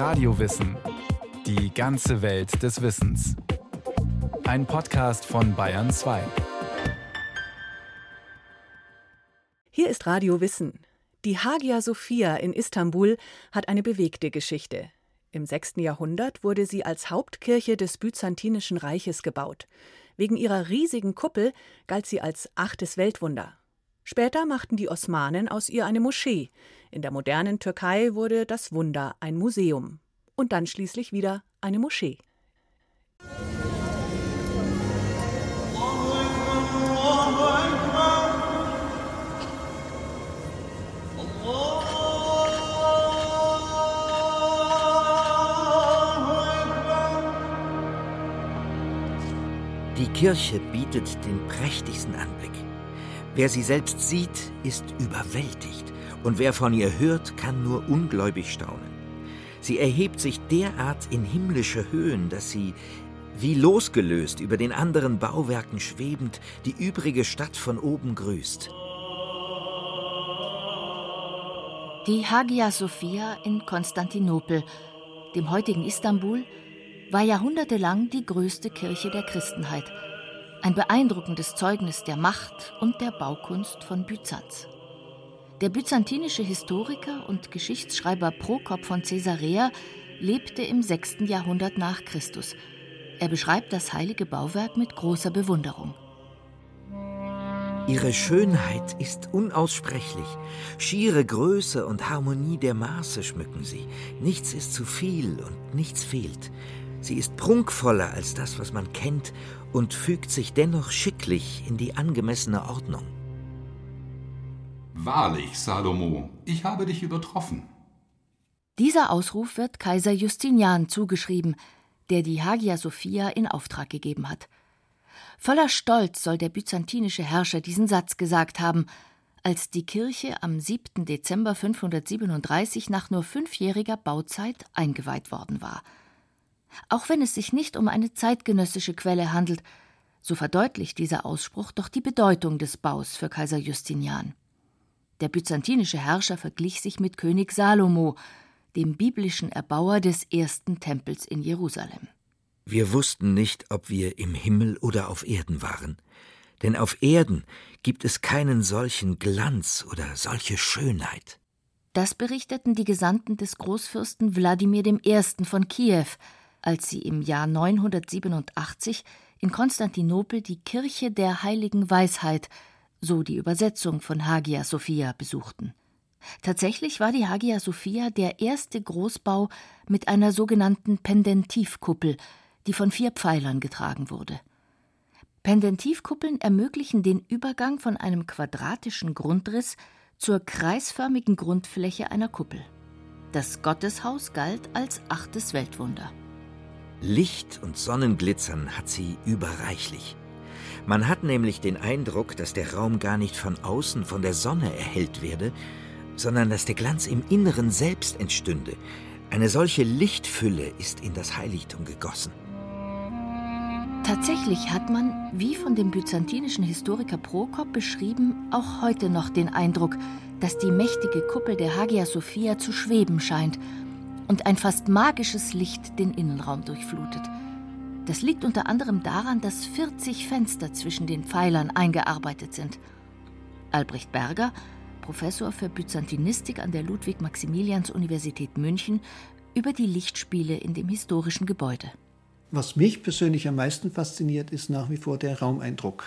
Radiowissen. Die ganze Welt des Wissens. Ein Podcast von Bayern 2. Hier ist Radio Wissen. Die Hagia Sophia in Istanbul hat eine bewegte Geschichte. Im 6. Jahrhundert wurde sie als Hauptkirche des Byzantinischen Reiches gebaut. Wegen ihrer riesigen Kuppel galt sie als achtes Weltwunder. Später machten die Osmanen aus ihr eine Moschee. In der modernen Türkei wurde das Wunder ein Museum. Und dann schließlich wieder eine Moschee. Die Kirche bietet den prächtigsten Anblick. Wer sie selbst sieht, ist überwältigt, und wer von ihr hört, kann nur ungläubig staunen. Sie erhebt sich derart in himmlische Höhen, dass sie, wie losgelöst über den anderen Bauwerken schwebend, die übrige Stadt von oben grüßt. Die Hagia Sophia in Konstantinopel, dem heutigen Istanbul, war jahrhundertelang die größte Kirche der Christenheit – ein beeindruckendes Zeugnis der Macht und der Baukunst von Byzanz. Der byzantinische Historiker und Geschichtsschreiber Prokop von Caesarea lebte im 6. Jahrhundert nach Christus. Er beschreibt das heilige Bauwerk mit großer Bewunderung. Ihre Schönheit ist unaussprechlich. Schiere Größe und Harmonie der Maße schmücken sie. Nichts ist zu viel und nichts fehlt. Sie ist prunkvoller als das, was man kennt, und fügt sich dennoch schicklich in die angemessene Ordnung. Wahrlich, Salomo, ich habe dich übertroffen. Dieser Ausruf wird Kaiser Justinian zugeschrieben, der die Hagia Sophia in Auftrag gegeben hat. Voller Stolz soll der byzantinische Herrscher diesen Satz gesagt haben, als die Kirche am 7. Dezember 537 nach nur fünfjähriger Bauzeit eingeweiht worden war – auch wenn es sich nicht um eine zeitgenössische Quelle handelt, so verdeutlicht dieser Ausspruch doch die Bedeutung des Baus für Kaiser Justinian. Der byzantinische Herrscher verglich sich mit König Salomo, dem biblischen Erbauer des ersten Tempels in Jerusalem. Wir wussten nicht, ob wir im Himmel oder auf Erden waren. Denn auf Erden gibt es keinen solchen Glanz oder solche Schönheit. Das berichteten die Gesandten des Großfürsten Wladimir I. von Kiew, als sie im Jahr 987 in Konstantinopel die Kirche der Heiligen Weisheit, so die Übersetzung von Hagia Sophia, besuchten. Tatsächlich war die Hagia Sophia der erste Großbau mit einer sogenannten Pendentivkuppel, die von vier Pfeilern getragen wurde. Pendentivkuppeln ermöglichen den Übergang von einem quadratischen Grundriss zur kreisförmigen Grundfläche einer Kuppel. Das Gotteshaus galt als achtes Weltwunder. Licht und Sonnenglitzern hat sie überreichlich. Man hat nämlich den Eindruck, dass der Raum gar nicht von außen von der Sonne erhellt werde, sondern dass der Glanz im Inneren selbst entstünde. Eine solche Lichtfülle ist in das Heiligtum gegossen. Tatsächlich hat man, wie von dem byzantinischen Historiker Prokop beschrieben, auch heute noch den Eindruck, dass die mächtige Kuppel der Hagia Sophia zu schweben scheint und ein fast magisches Licht den Innenraum durchflutet. Das liegt unter anderem daran, dass 40 Fenster zwischen den Pfeilern eingearbeitet sind. Albrecht Berger, Professor für Byzantinistik an der Ludwig-Maximilians-Universität München, über die Lichtspiele in dem historischen Gebäude. Was mich persönlich am meisten fasziniert, ist nach wie vor der Raumeindruck.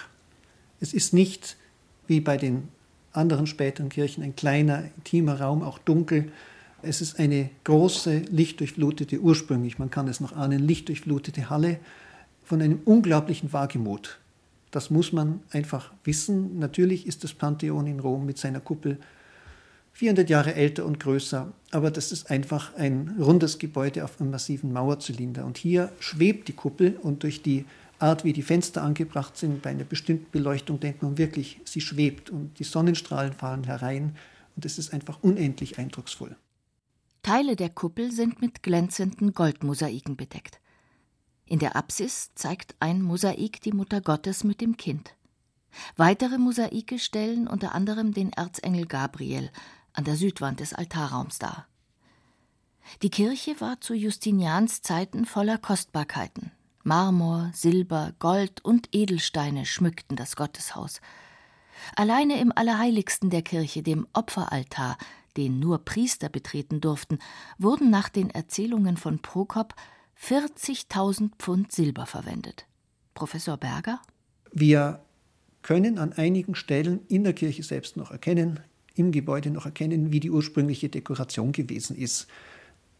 Es ist nicht wie bei den anderen späteren Kirchen ein kleiner, intimer Raum, auch dunkel, es ist eine große, lichtdurchflutete, ursprünglich, man kann es noch ahnen, lichtdurchflutete Halle von einem unglaublichen Wagemut. Das muss man einfach wissen. Natürlich ist das Pantheon in Rom mit seiner Kuppel 400 Jahre älter und größer, aber das ist einfach ein rundes Gebäude auf einem massiven Mauerzylinder. Und hier schwebt die Kuppel und durch die Art, wie die Fenster angebracht sind, bei einer bestimmten Beleuchtung denkt man wirklich, sie schwebt und die Sonnenstrahlen fallen herein und es ist einfach unendlich eindrucksvoll. Teile der Kuppel sind mit glänzenden Goldmosaiken bedeckt. In der Apsis zeigt ein Mosaik die Mutter Gottes mit dem Kind. Weitere Mosaike stellen unter anderem den Erzengel Gabriel an der Südwand des Altarraums dar. Die Kirche war zu Justinians Zeiten voller Kostbarkeiten. Marmor, Silber, Gold und Edelsteine schmückten das Gotteshaus. Alleine im Allerheiligsten der Kirche, dem Opferaltar, den nur Priester betreten durften, wurden nach den Erzählungen von Prokop 40.000 Pfund Silber verwendet. Professor Berger? Wir können an einigen Stellen in der Kirche selbst noch erkennen, im Gebäude noch erkennen, wie die ursprüngliche Dekoration gewesen ist.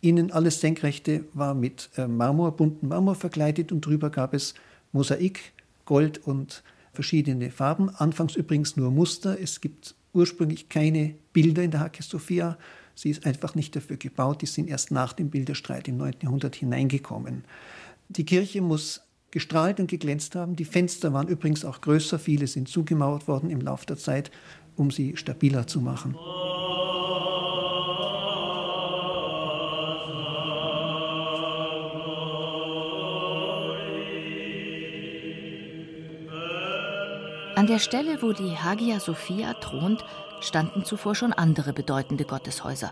Innen alles Senkrechte war mit äh, Marmor, bunten Marmor verkleidet und drüber gab es Mosaik, Gold und verschiedene Farben. Anfangs übrigens nur Muster. Es gibt ursprünglich keine Bilder in der Hagia Sophia. Sie ist einfach nicht dafür gebaut. Die sind erst nach dem Bilderstreit im 9. Jahrhundert hineingekommen. Die Kirche muss gestrahlt und geglänzt haben. Die Fenster waren übrigens auch größer. Viele sind zugemauert worden im Laufe der Zeit, um sie stabiler zu machen. An der Stelle, wo die Hagia Sophia thront, standen zuvor schon andere bedeutende Gotteshäuser.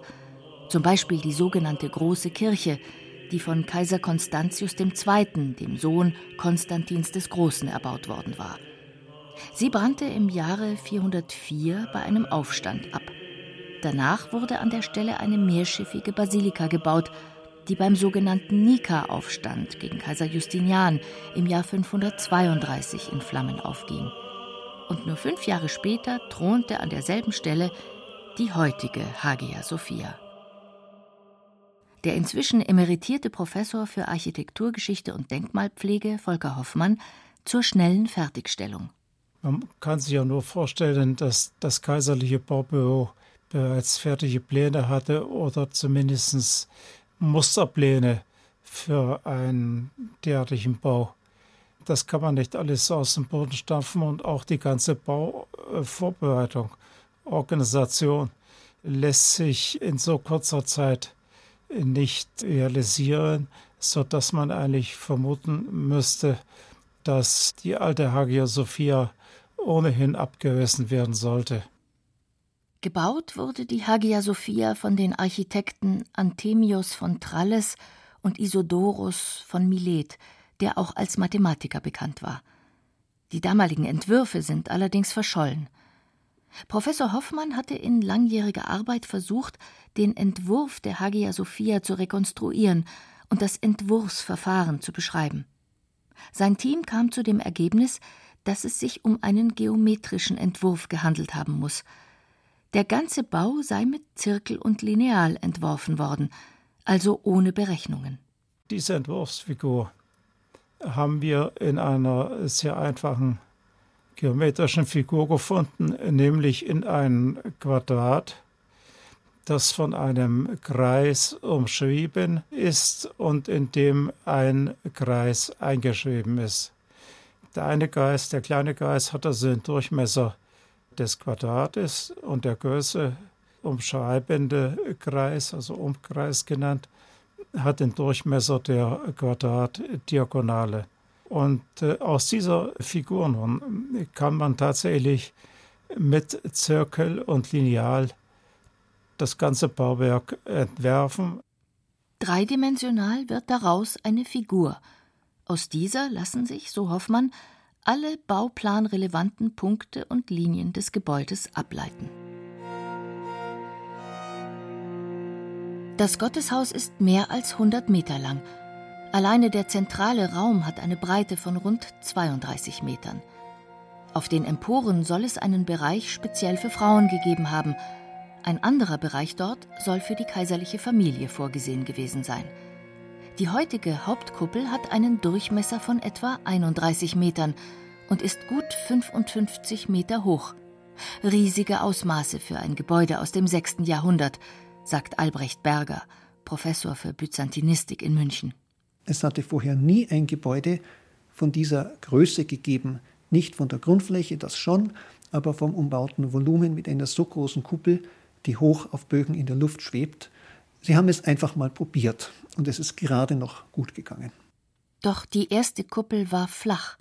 Zum Beispiel die sogenannte Große Kirche, die von Kaiser Konstantius II., dem Sohn Konstantins des Großen, erbaut worden war. Sie brannte im Jahre 404 bei einem Aufstand ab. Danach wurde an der Stelle eine mehrschiffige Basilika gebaut, die beim sogenannten Nika-Aufstand gegen Kaiser Justinian im Jahr 532 in Flammen aufging. Und nur fünf Jahre später thronte an derselben Stelle die heutige Hagia Sophia. Der inzwischen emeritierte Professor für Architekturgeschichte und Denkmalpflege Volker Hoffmann zur schnellen Fertigstellung. Man kann sich ja nur vorstellen, dass das kaiserliche Baubüro bereits fertige Pläne hatte oder zumindest Musterpläne für einen derartigen Bau. Das kann man nicht alles aus dem Boden stampfen und auch die ganze Bauvorbereitung, Organisation lässt sich in so kurzer Zeit nicht realisieren, sodass man eigentlich vermuten müsste, dass die alte Hagia Sophia ohnehin abgerissen werden sollte. Gebaut wurde die Hagia Sophia von den Architekten Anthemius von Tralles und Isidorus von Milet, der auch als Mathematiker bekannt war. Die damaligen Entwürfe sind allerdings verschollen. Professor Hoffmann hatte in langjähriger Arbeit versucht, den Entwurf der Hagia Sophia zu rekonstruieren und das Entwurfsverfahren zu beschreiben. Sein Team kam zu dem Ergebnis, dass es sich um einen geometrischen Entwurf gehandelt haben muss. Der ganze Bau sei mit Zirkel und Lineal entworfen worden, also ohne Berechnungen. Diese Entwurfsfigur haben wir in einer sehr einfachen geometrischen Figur gefunden, nämlich in ein Quadrat, das von einem Kreis umschrieben ist und in dem ein Kreis eingeschrieben ist. Der eine Kreis, der kleine Kreis, hat also den Durchmesser des Quadrates und der Größe umschreibende Kreis, also Umkreis genannt, hat den Durchmesser der Quadratdiagonale. Und äh, aus dieser Figur nun kann man tatsächlich mit Zirkel und Lineal das ganze Bauwerk entwerfen. Dreidimensional wird daraus eine Figur. Aus dieser lassen sich, so Hoffmann, alle bauplanrelevanten Punkte und Linien des Gebäudes ableiten. Das Gotteshaus ist mehr als 100 Meter lang Alleine der zentrale Raum hat eine Breite von rund 32 Metern. Auf den Emporen soll es einen Bereich speziell für Frauen gegeben haben. Ein anderer Bereich dort soll für die kaiserliche Familie vorgesehen gewesen sein. Die heutige Hauptkuppel hat einen Durchmesser von etwa 31 Metern und ist gut 55 Meter hoch. Riesige Ausmaße für ein Gebäude aus dem 6. Jahrhundert, sagt Albrecht Berger, Professor für Byzantinistik in München. Es hatte vorher nie ein Gebäude von dieser Größe gegeben. Nicht von der Grundfläche, das schon, aber vom umbauten Volumen mit einer so großen Kuppel, die hoch auf Bögen in der Luft schwebt. Sie haben es einfach mal probiert und es ist gerade noch gut gegangen. Doch die erste Kuppel war flach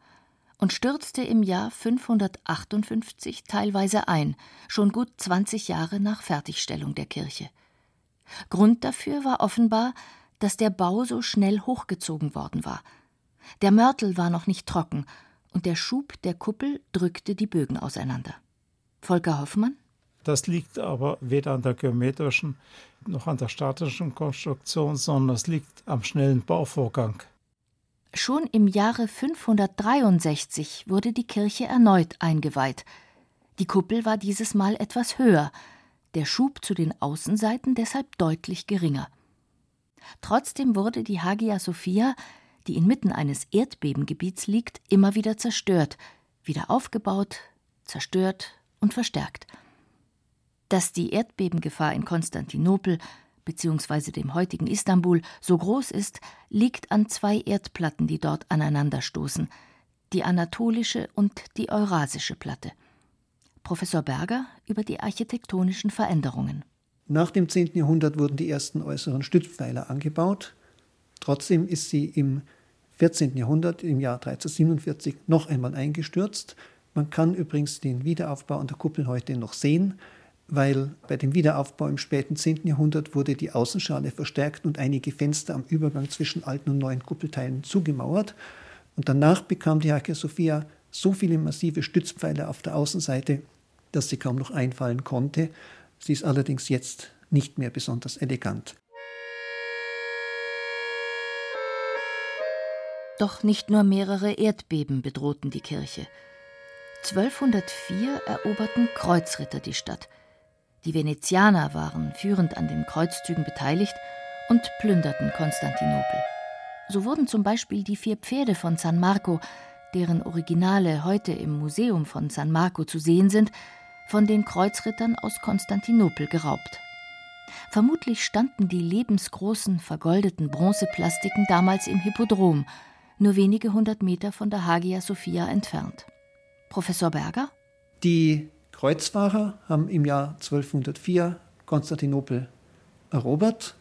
und stürzte im Jahr 558 teilweise ein, schon gut 20 Jahre nach Fertigstellung der Kirche. Grund dafür war offenbar, dass der Bau so schnell hochgezogen worden war. Der Mörtel war noch nicht trocken, und der Schub der Kuppel drückte die Bögen auseinander. Volker Hoffmann? Das liegt aber weder an der geometrischen noch an der statischen Konstruktion, sondern es liegt am schnellen Bauvorgang. Schon im Jahre 563 wurde die Kirche erneut eingeweiht. Die Kuppel war dieses Mal etwas höher, der Schub zu den Außenseiten deshalb deutlich geringer. Trotzdem wurde die Hagia Sophia, die inmitten eines Erdbebengebiets liegt, immer wieder zerstört, wieder aufgebaut, zerstört und verstärkt. Dass die Erdbebengefahr in Konstantinopel bzw. dem heutigen Istanbul so groß ist, liegt an zwei Erdplatten, die dort aneinanderstoßen, die anatolische und die eurasische Platte. Professor Berger über die architektonischen Veränderungen. Nach dem 10. Jahrhundert wurden die ersten äußeren Stützpfeiler angebaut. Trotzdem ist sie im 14. Jahrhundert, im Jahr 1347, noch einmal eingestürzt. Man kann übrigens den Wiederaufbau an der Kuppel heute noch sehen, weil bei dem Wiederaufbau im späten 10. Jahrhundert wurde die Außenschale verstärkt und einige Fenster am Übergang zwischen alten und neuen Kuppelteilen zugemauert. Und danach bekam die Hagia Sophia so viele massive Stützpfeiler auf der Außenseite, dass sie kaum noch einfallen konnte. Sie ist allerdings jetzt nicht mehr besonders elegant. Doch nicht nur mehrere Erdbeben bedrohten die Kirche. 1204 eroberten Kreuzritter die Stadt. Die Venezianer waren führend an den Kreuzzügen beteiligt und plünderten Konstantinopel. So wurden zum Beispiel die vier Pferde von San Marco, deren Originale heute im Museum von San Marco zu sehen sind, von den Kreuzrittern aus Konstantinopel geraubt. Vermutlich standen die lebensgroßen vergoldeten Bronzeplastiken damals im Hippodrom, nur wenige hundert Meter von der Hagia Sophia entfernt. Professor Berger? Die Kreuzfahrer haben im Jahr 1204 Konstantinopel erobert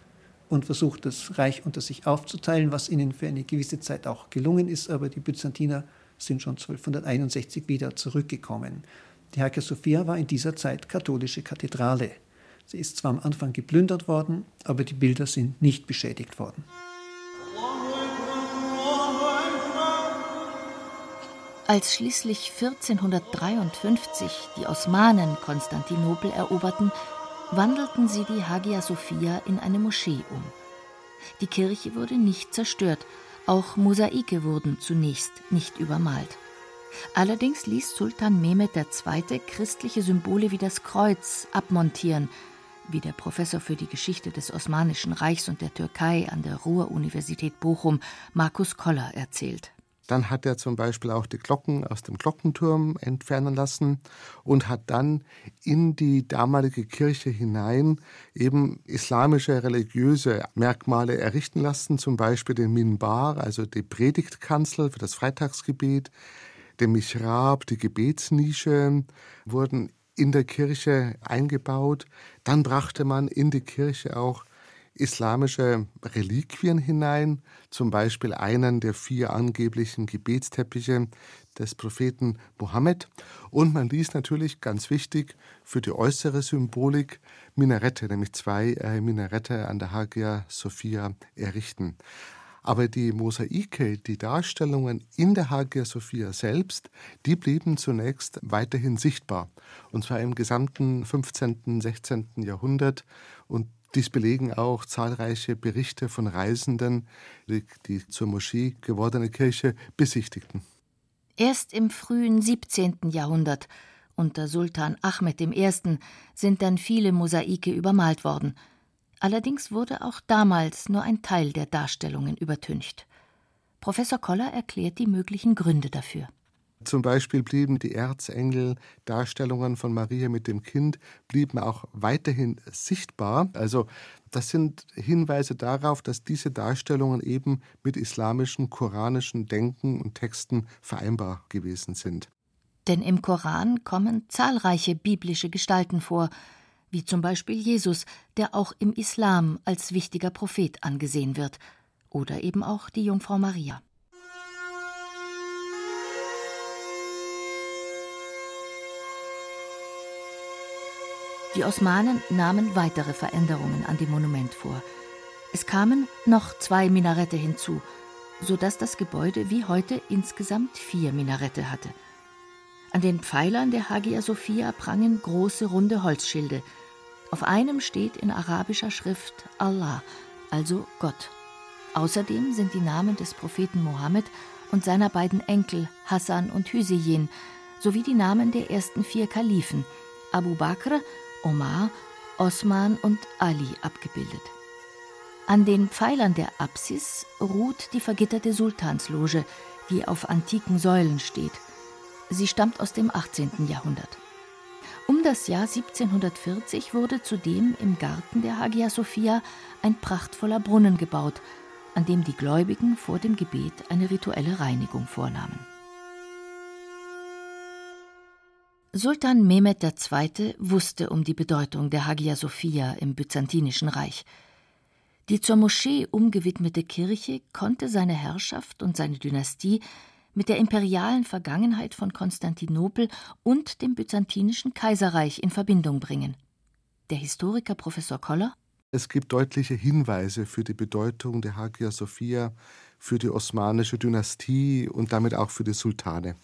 und versucht, das Reich unter sich aufzuteilen, was ihnen für eine gewisse Zeit auch gelungen ist, aber die Byzantiner sind schon 1261 wieder zurückgekommen. Die Hagia Sophia war in dieser Zeit katholische Kathedrale. Sie ist zwar am Anfang geplündert worden, aber die Bilder sind nicht beschädigt worden. Als schließlich 1453 die Osmanen Konstantinopel eroberten, wandelten sie die Hagia Sophia in eine Moschee um. Die Kirche wurde nicht zerstört, auch Mosaike wurden zunächst nicht übermalt. Allerdings ließ Sultan Mehmed II. christliche Symbole wie das Kreuz abmontieren, wie der Professor für die Geschichte des Osmanischen Reichs und der Türkei an der Ruhr-Universität Bochum, Markus Koller, erzählt. Dann hat er zum Beispiel auch die Glocken aus dem Glockenturm entfernen lassen und hat dann in die damalige Kirche hinein eben islamische religiöse Merkmale errichten lassen, zum Beispiel den Minbar, also die Predigtkanzel für das Freitagsgebet, der Mihrab, die Gebetsnische wurden in der Kirche eingebaut. Dann brachte man in die Kirche auch islamische Reliquien hinein, zum Beispiel einen der vier angeblichen Gebetsteppiche des Propheten Mohammed. Und man ließ natürlich ganz wichtig für die äußere Symbolik Minarette, nämlich zwei äh, Minarette an der Hagia Sophia errichten. Aber die Mosaike, die Darstellungen in der Hagia Sophia selbst, die blieben zunächst weiterhin sichtbar. Und zwar im gesamten 15., 16. Jahrhundert. Und dies belegen auch zahlreiche Berichte von Reisenden, die die zur Moschee gewordene Kirche besichtigten. Erst im frühen 17. Jahrhundert unter Sultan Ahmed I. sind dann viele Mosaike übermalt worden. Allerdings wurde auch damals nur ein Teil der Darstellungen übertüncht. Professor Koller erklärt die möglichen Gründe dafür. Zum Beispiel blieben die Erzengel-Darstellungen von Maria mit dem Kind blieben auch weiterhin sichtbar. Also das sind Hinweise darauf, dass diese Darstellungen eben mit islamischem, koranischen Denken und Texten vereinbar gewesen sind. Denn im Koran kommen zahlreiche biblische Gestalten vor, wie zum Beispiel Jesus, der auch im Islam als wichtiger Prophet angesehen wird, oder eben auch die Jungfrau Maria. Die Osmanen nahmen weitere Veränderungen an dem Monument vor. Es kamen noch zwei Minarette hinzu, sodass das Gebäude wie heute insgesamt vier Minarette hatte. An den Pfeilern der Hagia Sophia prangen große runde Holzschilde. Auf einem steht in arabischer Schrift Allah, also Gott. Außerdem sind die Namen des Propheten Mohammed und seiner beiden Enkel Hassan und Hüseyin sowie die Namen der ersten vier Kalifen Abu Bakr, Omar, Osman und Ali abgebildet. An den Pfeilern der Apsis ruht die vergitterte Sultansloge, die auf antiken Säulen steht. Sie stammt aus dem 18. Jahrhundert. Um das Jahr 1740 wurde zudem im Garten der Hagia Sophia ein prachtvoller Brunnen gebaut, an dem die Gläubigen vor dem Gebet eine rituelle Reinigung vornahmen. Sultan Mehmed II. wusste um die Bedeutung der Hagia Sophia im Byzantinischen Reich. Die zur Moschee umgewidmete Kirche konnte seine Herrschaft und seine Dynastie mit der imperialen Vergangenheit von Konstantinopel und dem byzantinischen Kaiserreich in Verbindung bringen. Der Historiker Professor Koller Es gibt deutliche Hinweise für die Bedeutung der Hagia Sophia für die osmanische Dynastie und damit auch für die Sultane.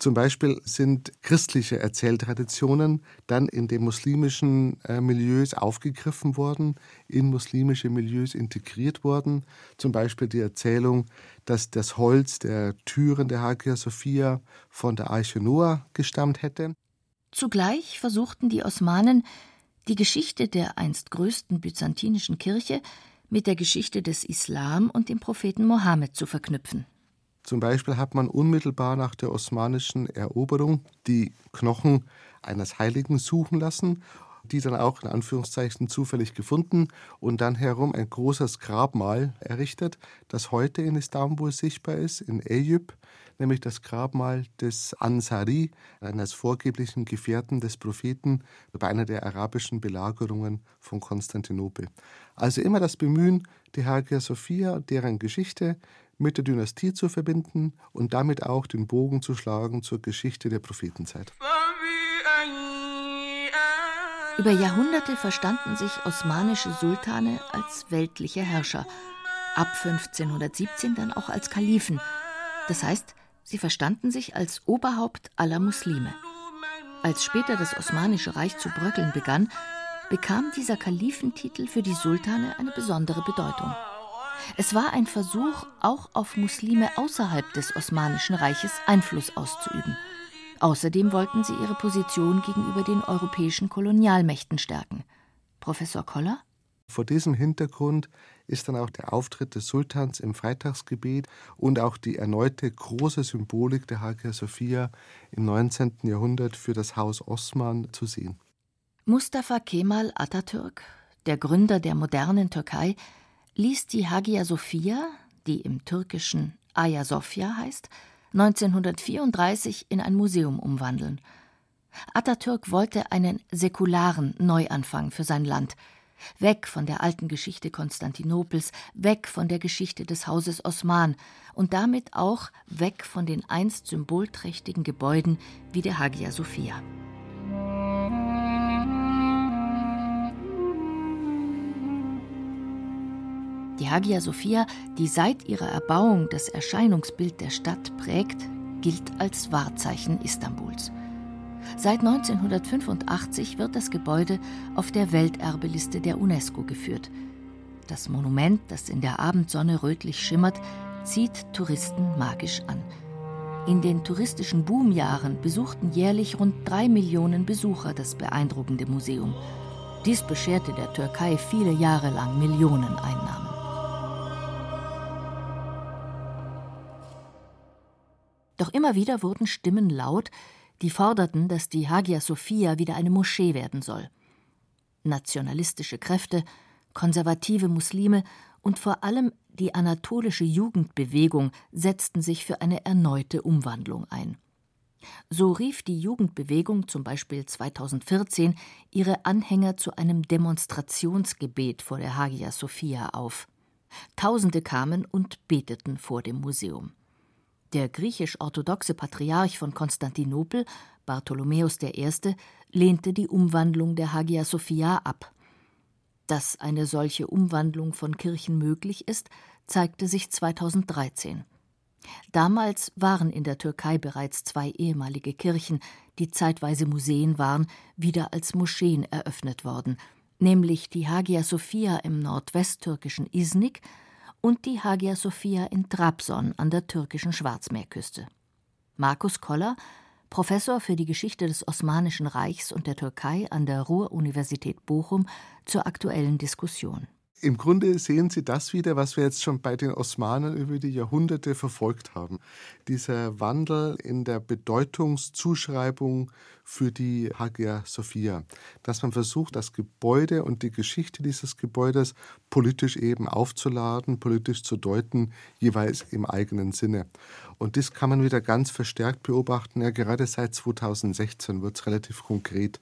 Zum Beispiel sind christliche Erzähltraditionen dann in den muslimischen äh, Milieus aufgegriffen worden, in muslimische Milieus integriert worden. Zum Beispiel die Erzählung, dass das Holz der Türen der Hagia Sophia von der Arche Noah gestammt hätte. Zugleich versuchten die Osmanen, die Geschichte der einst größten byzantinischen Kirche mit der Geschichte des Islam und dem Propheten Mohammed zu verknüpfen. Zum Beispiel hat man unmittelbar nach der osmanischen Eroberung die Knochen eines Heiligen suchen lassen, die dann auch in Anführungszeichen zufällig gefunden und dann herum ein großes Grabmal errichtet, das heute in Istanbul sichtbar ist, in Eyüp, nämlich das Grabmal des Ansari, eines vorgeblichen Gefährten des Propheten bei einer der arabischen Belagerungen von Konstantinopel. Also immer das Bemühen, die Hagia Sophia, deren Geschichte mit der Dynastie zu verbinden und damit auch den Bogen zu schlagen zur Geschichte der Prophetenzeit. Über Jahrhunderte verstanden sich osmanische Sultane als weltliche Herrscher, ab 1517 dann auch als Kalifen. Das heißt, sie verstanden sich als Oberhaupt aller Muslime. Als später das Osmanische Reich zu bröckeln begann, bekam dieser Kalifentitel für die Sultane eine besondere Bedeutung. Es war ein Versuch, auch auf Muslime außerhalb des Osmanischen Reiches Einfluss auszuüben. Außerdem wollten sie ihre Position gegenüber den europäischen Kolonialmächten stärken. Professor Koller? Vor diesem Hintergrund ist dann auch der Auftritt des Sultans im Freitagsgebet und auch die erneute große Symbolik der Hagia Sophia im 19. Jahrhundert für das Haus Osman zu sehen. Mustafa Kemal Atatürk, der Gründer der modernen Türkei, ließ die Hagia Sophia, die im Türkischen Aya Sophia heißt, 1934 in ein Museum umwandeln. Atatürk wollte einen säkularen Neuanfang für sein Land. Weg von der alten Geschichte Konstantinopels, weg von der Geschichte des Hauses Osman und damit auch weg von den einst symbolträchtigen Gebäuden wie der Hagia Sophia. Die Hagia Sophia, die seit ihrer Erbauung das Erscheinungsbild der Stadt prägt, gilt als Wahrzeichen Istanbuls. Seit 1985 wird das Gebäude auf der Welterbeliste der UNESCO geführt. Das Monument, das in der Abendsonne rötlich schimmert, zieht Touristen magisch an. In den touristischen Boomjahren besuchten jährlich rund drei Millionen Besucher das beeindruckende Museum. Dies bescherte der Türkei viele Jahre lang Millioneneinnahmen. Doch immer wieder wurden Stimmen laut, die forderten, dass die Hagia Sophia wieder eine Moschee werden soll. Nationalistische Kräfte, konservative Muslime und vor allem die anatolische Jugendbewegung setzten sich für eine erneute Umwandlung ein. So rief die Jugendbewegung zum Beispiel 2014 ihre Anhänger zu einem Demonstrationsgebet vor der Hagia Sophia auf. Tausende kamen und beteten vor dem Museum. Der griechisch-orthodoxe Patriarch von Konstantinopel, Bartholomäus I., lehnte die Umwandlung der Hagia Sophia ab. Dass eine solche Umwandlung von Kirchen möglich ist, zeigte sich 2013. Damals waren in der Türkei bereits zwei ehemalige Kirchen, die zeitweise Museen waren, wieder als Moscheen eröffnet worden, nämlich die Hagia Sophia im nordwesttürkischen Iznik und die Hagia Sophia in Trabzon an der türkischen Schwarzmeerküste. Markus Koller, Professor für die Geschichte des Osmanischen Reichs und der Türkei an der Ruhr-Universität Bochum, zur aktuellen Diskussion. Im Grunde sehen Sie das wieder, was wir jetzt schon bei den Osmanen über die Jahrhunderte verfolgt haben. Dieser Wandel in der Bedeutungszuschreibung für die Hagia Sophia. Dass man versucht, das Gebäude und die Geschichte dieses Gebäudes politisch eben aufzuladen, politisch zu deuten, jeweils im eigenen Sinne. Und das kann man wieder ganz verstärkt beobachten. Ja, gerade seit 2016 wird es relativ konkret.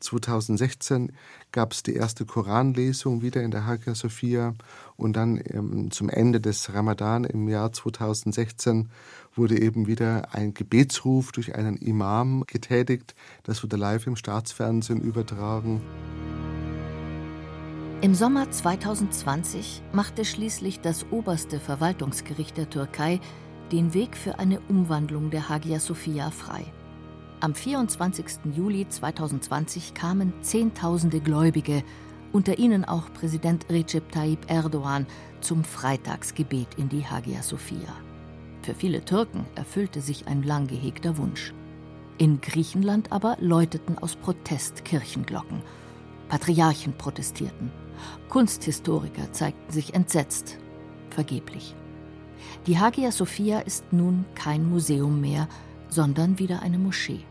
2016 gab es die erste Koranlesung wieder in der Hagia Sophia und dann ähm, zum Ende des Ramadan im Jahr 2016 wurde eben wieder ein Gebetsruf durch einen Imam getätigt. Das wurde live im Staatsfernsehen übertragen. Im Sommer 2020 machte schließlich das oberste Verwaltungsgericht der Türkei den Weg für eine Umwandlung der Hagia Sophia frei. Am 24. Juli 2020 kamen Zehntausende Gläubige, unter ihnen auch Präsident Recep Tayyip Erdogan, zum Freitagsgebet in die Hagia Sophia. Für viele Türken erfüllte sich ein lang gehegter Wunsch. In Griechenland aber läuteten aus Protest Kirchenglocken. Patriarchen protestierten. Kunsthistoriker zeigten sich entsetzt. Vergeblich. Die Hagia Sophia ist nun kein Museum mehr, sondern wieder eine Moschee.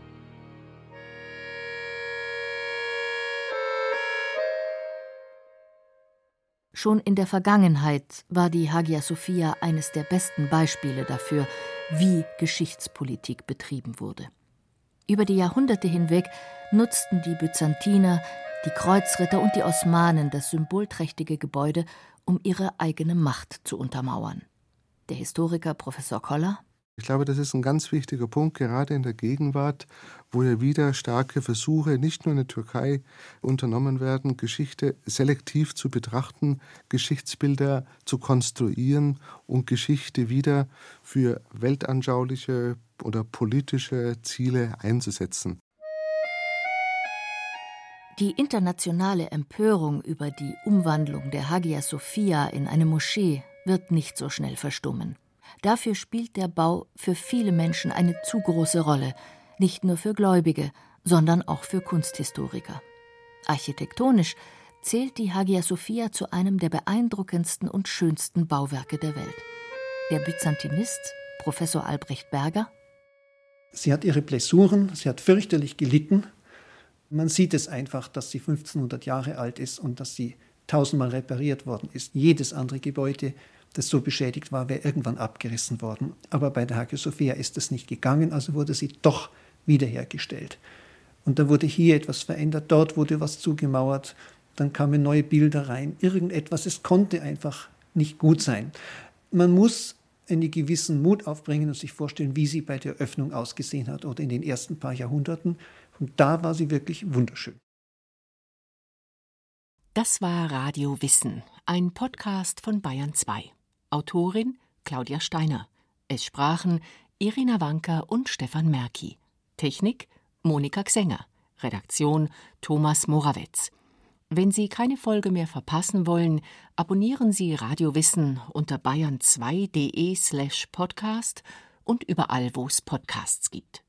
Schon in der Vergangenheit war die Hagia Sophia eines der besten Beispiele dafür, wie Geschichtspolitik betrieben wurde. Über die Jahrhunderte hinweg nutzten die Byzantiner, die Kreuzritter und die Osmanen das symbolträchtige Gebäude, um ihre eigene Macht zu untermauern. Der Historiker Professor Koller ich glaube, das ist ein ganz wichtiger Punkt, gerade in der Gegenwart, wo ja wieder starke Versuche nicht nur in der Türkei unternommen werden, Geschichte selektiv zu betrachten, Geschichtsbilder zu konstruieren und Geschichte wieder für weltanschauliche oder politische Ziele einzusetzen. Die internationale Empörung über die Umwandlung der Hagia Sophia in eine Moschee wird nicht so schnell verstummen. Dafür spielt der Bau für viele Menschen eine zu große Rolle, nicht nur für Gläubige, sondern auch für Kunsthistoriker. Architektonisch zählt die Hagia Sophia zu einem der beeindruckendsten und schönsten Bauwerke der Welt. Der Byzantinist, Professor Albrecht Berger. Sie hat ihre Blessuren, sie hat fürchterlich gelitten. Man sieht es einfach, dass sie 1500 Jahre alt ist und dass sie tausendmal repariert worden ist. Jedes andere Gebäude das so beschädigt war, wäre irgendwann abgerissen worden. Aber bei der Hagia Sophia ist das nicht gegangen, also wurde sie doch wiederhergestellt. Und da wurde hier etwas verändert, dort wurde was zugemauert, dann kamen neue Bilder rein, irgendetwas, es konnte einfach nicht gut sein. Man muss einen gewissen Mut aufbringen und sich vorstellen, wie sie bei der Öffnung ausgesehen hat oder in den ersten paar Jahrhunderten. Und da war sie wirklich wunderschön. Das war Radio Wissen, ein Podcast von Bayern 2. Autorin Claudia Steiner. Es sprachen Irina Wanker und Stefan Merki. Technik Monika Xenger. Redaktion Thomas Morawetz. Wenn Sie keine Folge mehr verpassen wollen, abonnieren Sie Radio Wissen unter bayern2.de slash podcast und überall, wo es Podcasts gibt.